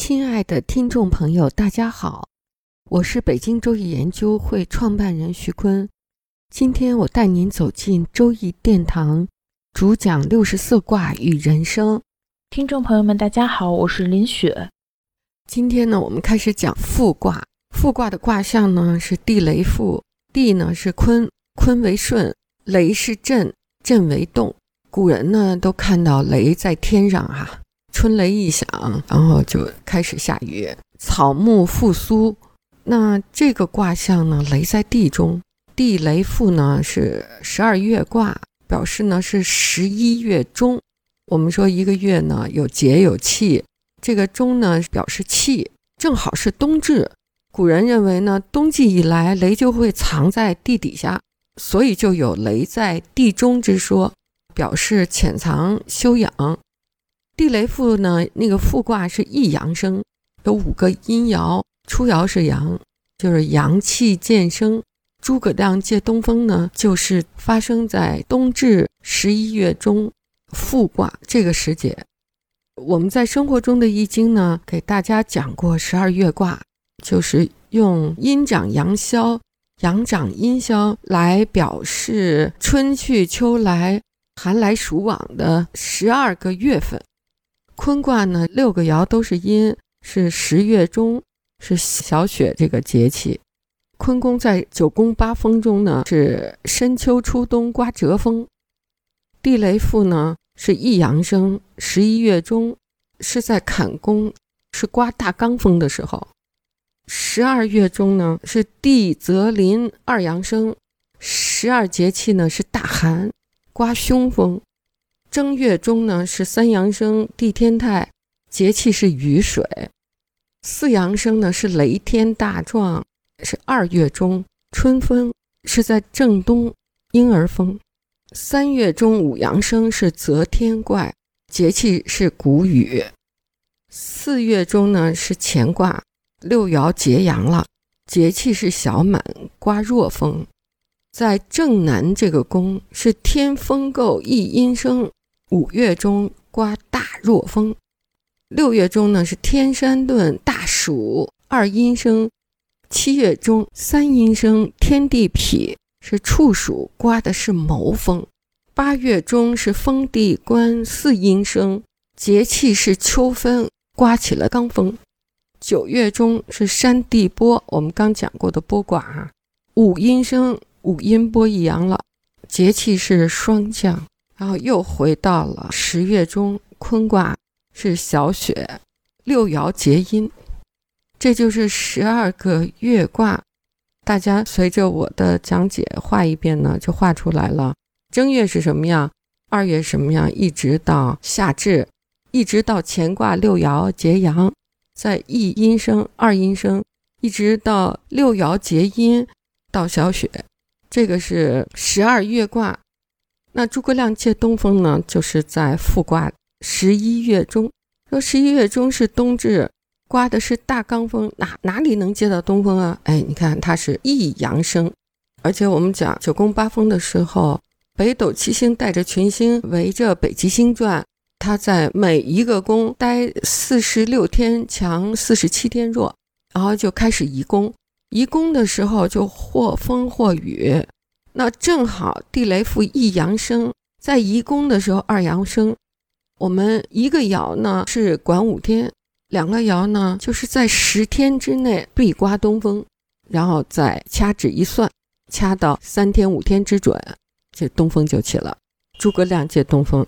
亲爱的听众朋友，大家好，我是北京周易研究会创办人徐坤。今天我带您走进周易殿堂，主讲六十四卦与人生。听众朋友们，大家好，我是林雪。今天呢，我们开始讲复卦。复卦的卦象呢是地雷复，地呢是坤，坤为顺，雷是震，震为动。古人呢都看到雷在天上哈。春雷一响，然后就开始下雨，草木复苏。那这个卦象呢，雷在地中，地雷复呢是十二月卦，表示呢是十一月中。我们说一个月呢有节有气，这个中呢表示气，正好是冬至。古人认为呢，冬季以来雷就会藏在地底下，所以就有雷在地中之说，表示潜藏修养。地雷复呢？那个复卦是一阳生，有五个阴爻，初爻是阳，就是阳气渐生。诸葛亮借东风呢，就是发生在冬至十一月中复卦这个时节。我们在生活中的易经呢，给大家讲过十二月卦，就是用阴长阳消，阳长阴消来表示春去秋来、寒来暑往的十二个月份。坤卦呢，六个爻都是阴，是十月中，是小雪这个节气。坤宫在九宫八风中呢，是深秋初冬刮折风。地雷复呢，是一阳生，十一月中，是在坎宫，是刮大罡风的时候。十二月中呢，是地泽临二阳生，十二节气呢是大寒，刮凶风。正月中呢是三阳生，地天泰，节气是雨水；四阳生呢是雷天大壮，是二月中春风，是在正东，婴儿风；三月中五阳生是泽天怪，节气是谷雨；四月中呢是乾卦，六爻结阳了，节气是小满，刮弱风，在正南这个宫是天风姤一阴生。五月中刮大弱风，六月中呢是天山遁大暑二阴生，七月中三阴生天地痞是处暑刮的是谋风，八月中是风地观四阴生，节气是秋分刮起了罡风，九月中是山地波，我们刚讲过的波卦啊，五阴生五阴波一阳了，节气是霜降。然后又回到了十月中，坤卦是小雪，六爻结阴，这就是十二个月卦。大家随着我的讲解画一遍呢，就画出来了。正月是什么样？二月什么样？一直到夏至，一直到乾卦六爻结阳，在一阴生、二阴生，一直到六爻结阴到小雪，这个是十二月卦。那诸葛亮借东风呢，就是在复卦十一月中。说十一月中是冬至，刮的是大罡风，哪哪里能借到东风啊？哎，你看它是一阳生，而且我们讲九宫八风的时候，北斗七星带着群星围着北极星转，它在每一个宫待四十六天强，四十七天弱，然后就开始移宫。移宫的时候就或风或雨。那正好地雷复一阳生，在移宫的时候二阳生。我们一个爻呢是管五天，两个爻呢就是在十天之内必刮东风，然后再掐指一算，掐到三天五天之准，这东风就起了。诸葛亮借东风。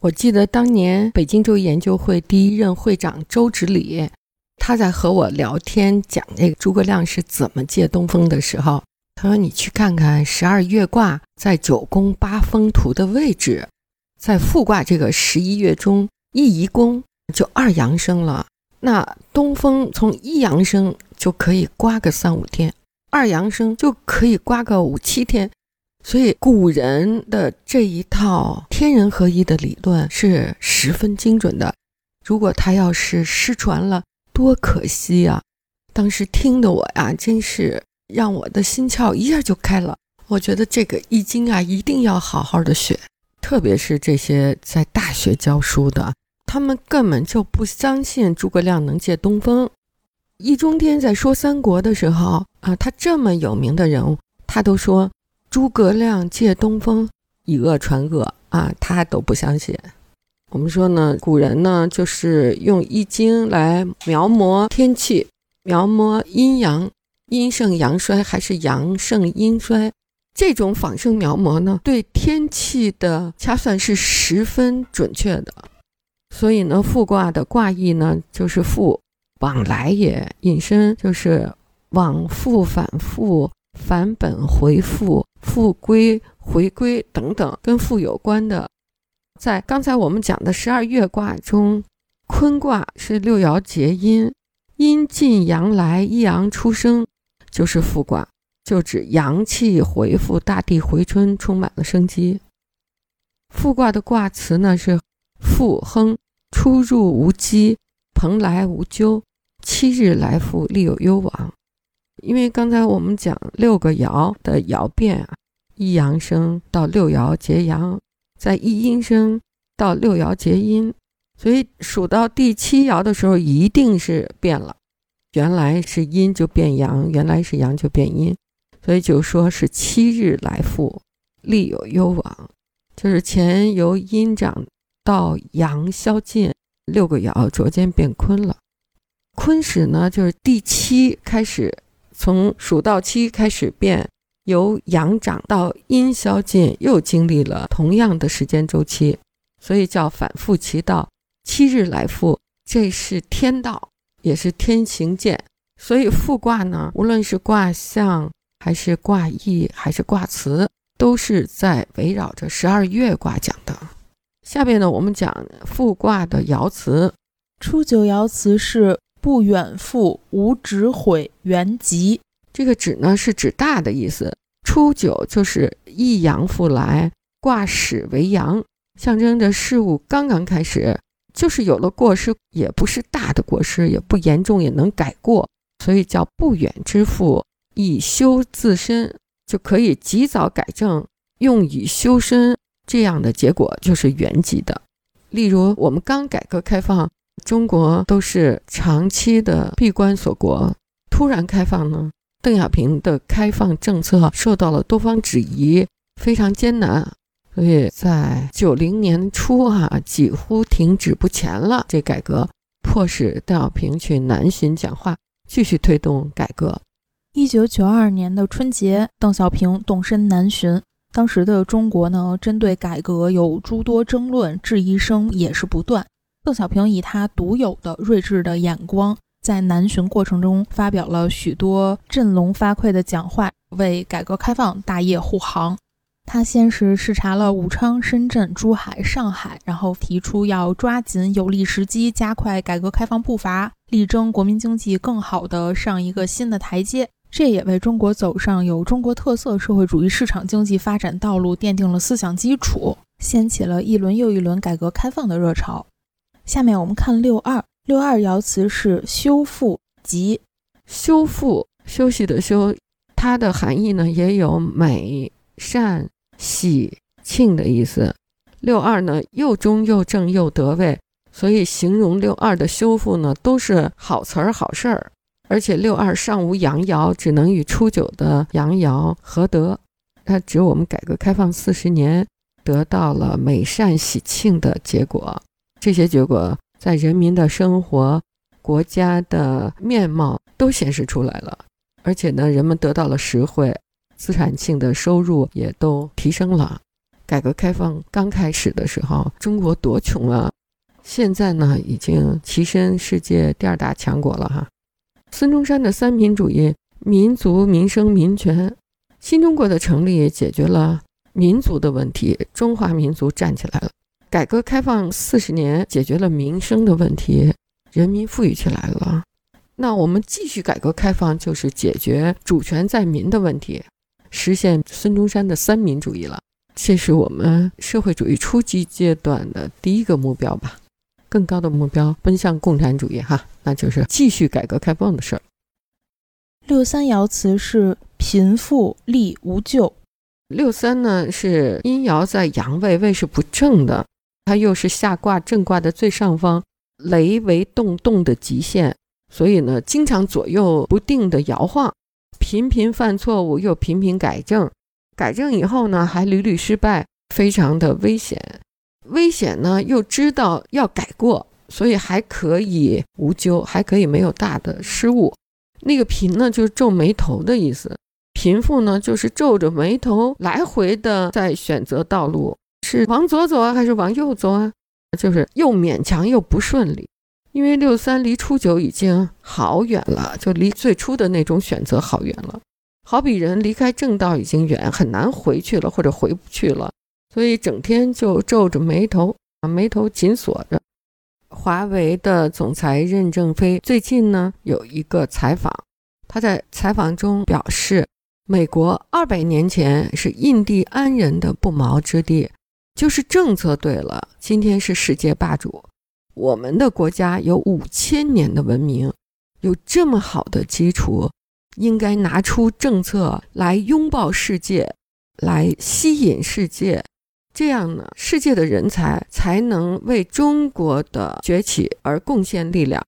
我记得当年北京周研究会第一任会长周直礼，他在和我聊天讲那个诸葛亮是怎么借东风的时候。他说：“你去看看十二月卦在九宫八风图的位置，在复卦这个十一月中，一移宫就二阳生了。那东风从一阳生就可以刮个三五天，二阳生就可以刮个五七天。所以古人的这一套天人合一的理论是十分精准的。如果他要是失传了，多可惜呀！当时听的我呀，真是让我的心窍一下就开了。我觉得这个《易经》啊，一定要好好的学。特别是这些在大学教书的，他们根本就不相信诸葛亮能借东风。易中天在说三国的时候啊，他这么有名的人物，他都说诸葛亮借东风，以讹传讹啊，他都不相信。我们说呢，古人呢就是用易经来描摹天气，描摹阴阳，阴盛阳衰还是阳盛阴衰。这种仿生描摹呢，对天气的掐算是十分准确的。所以呢，复卦的卦意呢，就是复往来也，引申就是往复、反复、返本、回复、复归、回归等等，跟复有关的。在刚才我们讲的十二月卦中，坤卦是六爻结阴，阴进阳来，一阳出生，就是复卦。就指阳气回复，大地回春，充满了生机。复卦的卦辞呢是“复亨，出入无积，蓬莱无咎，七日来复，利有攸往”。因为刚才我们讲六个爻的爻变啊，一阳生到六爻结阳，在一阴生到六爻结阴，所以数到第七爻的时候一定是变了。原来是阴就变阳，原来是阳就变阴。所以就说是七日来复，利有攸往，就是前由阴长到阳消尽，六个爻逐渐变坤了。坤始呢，就是第七开始，从数到七开始变，由阳长到阴消尽，又经历了同样的时间周期，所以叫反复其道，七日来复，这是天道，也是天行健。所以复卦呢，无论是卦象。还是卦意，还是卦辞，都是在围绕着十二月卦讲的。下边呢，我们讲复卦的爻辞。初九爻辞是“不远复，无止悔，原吉”。这个“止”呢，是指大的意思。初九就是一阳复来，卦始为阳，象征着事物刚刚开始，就是有了过失，也不是大的过失，也不严重，也能改过，所以叫不远之复。以修自身就可以及早改正，用以修身，这样的结果就是圆吉的。例如，我们刚改革开放，中国都是长期的闭关锁国，突然开放呢，邓小平的开放政策受到了多方质疑，非常艰难，所以在九零年初啊，几乎停止不前了。这改革迫使邓小平去南巡讲话，继续推动改革。一九九二年的春节，邓小平动身南巡。当时的中国呢，针对改革有诸多争论，质疑声也是不断。邓小平以他独有的睿智的眼光，在南巡过程中发表了许多振聋发聩的讲话，为改革开放大业护航。他先是视察了武昌、深圳、珠海、上海，然后提出要抓紧有利时机，加快改革开放步伐，力争国民经济更好地上一个新的台阶。这也为中国走上有中国特色社会主义市场经济发展道路奠定了思想基础，掀起了一轮又一轮改革开放的热潮。下面我们看六二，六二爻辞是修复吉，修复休息的休，它的含义呢也有美善喜庆的意思。六二呢又中又正又得位，所以形容六二的修复呢都是好词儿好事儿。而且六二上无阳爻，只能与初九的阳爻合得。它指我们改革开放四十年得到了美善喜庆的结果，这些结果在人民的生活、国家的面貌都显示出来了。而且呢，人们得到了实惠，资产性的收入也都提升了。改革开放刚开始的时候，中国多穷啊！现在呢，已经跻身世界第二大强国了哈。孙中山的三民主义，民族、民生、民权，新中国的成立解决了民族的问题，中华民族站起来了。改革开放四十年，解决了民生的问题，人民富裕起来了。那我们继续改革开放，就是解决主权在民的问题，实现孙中山的三民主义了。这是我们社会主义初级阶段的第一个目标吧。更高的目标，奔向共产主义，哈，那就是继续改革开放的事儿。六三爻辞是贫富利无咎。六三呢是阴爻在阳位，位是不正的，它又是下卦正卦的最上方，雷为动动的极限，所以呢经常左右不定的摇晃，频频犯错误，又频频改正，改正以后呢还屡屡失败，非常的危险。危险呢，又知道要改过，所以还可以无咎，还可以没有大的失误。那个贫呢，就是皱眉头的意思；贫富呢，就是皱着眉头来回的在选择道路，是往左走啊，还是往右走啊？就是又勉强又不顺利。因为六三离初九已经好远了，就离最初的那种选择好远了。好比人离开正道已经远，很难回去了，或者回不去了。所以整天就皱着眉头，啊，眉头紧锁着。华为的总裁任正非最近呢有一个采访，他在采访中表示，美国二百年前是印第安人的不毛之地，就是政策对了，今天是世界霸主。我们的国家有五千年的文明，有这么好的基础，应该拿出政策来拥抱世界，来吸引世界。这样呢，世界的人才才能为中国的崛起而贡献力量。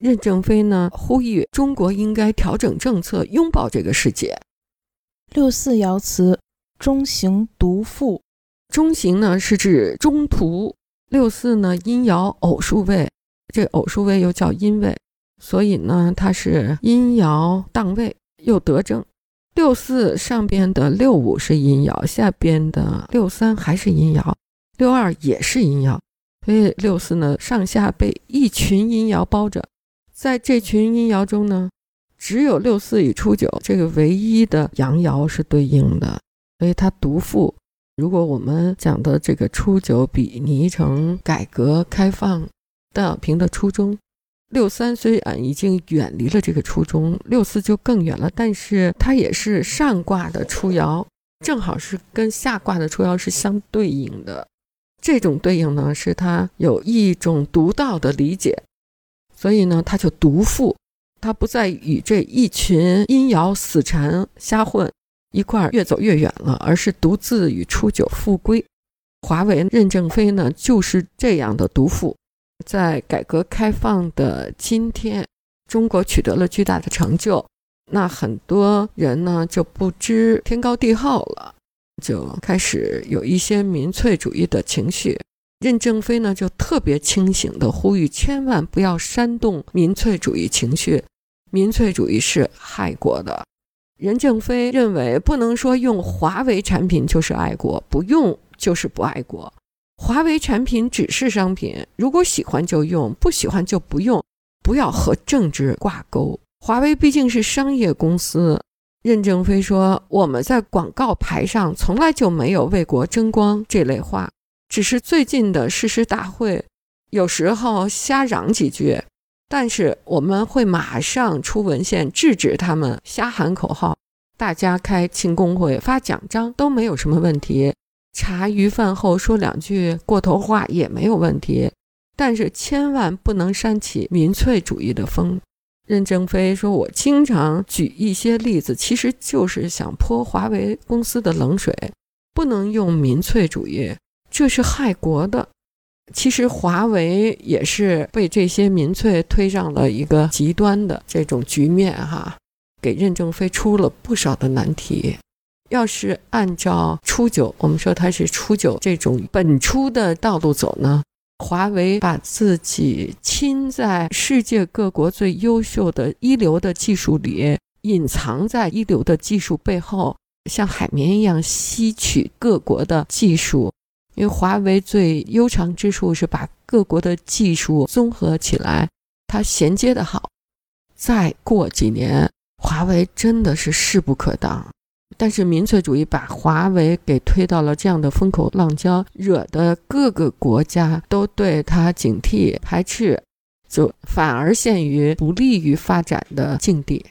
任正非呢呼吁中国应该调整政策，拥抱这个世界。六四爻辞：中行独富。中行呢是指中途。六四呢阴爻偶数位，这偶数位又叫阴位，所以呢它是阴爻当位又得正。六四上边的六五是阴爻，下边的六三还是阴爻，六二也是阴爻，所以六四呢上下被一群阴爻包着，在这群阴爻中呢，只有六四与初九这个唯一的阳爻是对应的，所以它独负。如果我们讲的这个初九比拟成改革开放邓小平的初衷。六三虽然已经远离了这个初衷，六四就更远了。但是它也是上卦的初爻，正好是跟下卦的初爻是相对应的。这种对应呢，是他有一种独到的理解，所以呢，他就独富，他不再与这一群阴爻死缠瞎混一块儿越走越远了，而是独自与初九复归。华为任正非呢，就是这样的独富。在改革开放的今天，中国取得了巨大的成就，那很多人呢就不知天高地厚了，就开始有一些民粹主义的情绪。任正非呢就特别清醒地呼吁，千万不要煽动民粹主义情绪，民粹主义是害国的。任正非认为，不能说用华为产品就是爱国，不用就是不爱国。华为产品只是商品，如果喜欢就用，不喜欢就不用，不要和政治挂钩。华为毕竟是商业公司。任正非说：“我们在广告牌上从来就没有为国争光这类话，只是最近的誓师大会有时候瞎嚷几句，但是我们会马上出文献制止他们瞎喊口号。大家开庆功会发奖章都没有什么问题。”茶余饭后说两句过头话也没有问题，但是千万不能煽起民粹主义的风。任正非说：“我经常举一些例子，其实就是想泼华为公司的冷水，不能用民粹主义，这是害国的。其实华为也是被这些民粹推上了一个极端的这种局面，哈，给任正非出了不少的难题。”要是按照初九，我们说它是初九这种本初的道路走呢，华为把自己亲在世界各国最优秀的一流的技术里，隐藏在一流的技术背后，像海绵一样吸取各国的技术。因为华为最悠长之处是把各国的技术综合起来，它衔接的好。再过几年，华为真的是势不可当。但是民粹主义把华为给推到了这样的风口浪尖，惹得各个国家都对它警惕排斥，就反而陷于不利于发展的境地。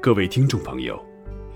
各位听众朋友，